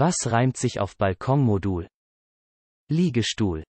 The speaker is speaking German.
Was reimt sich auf Balkonmodul? Liegestuhl.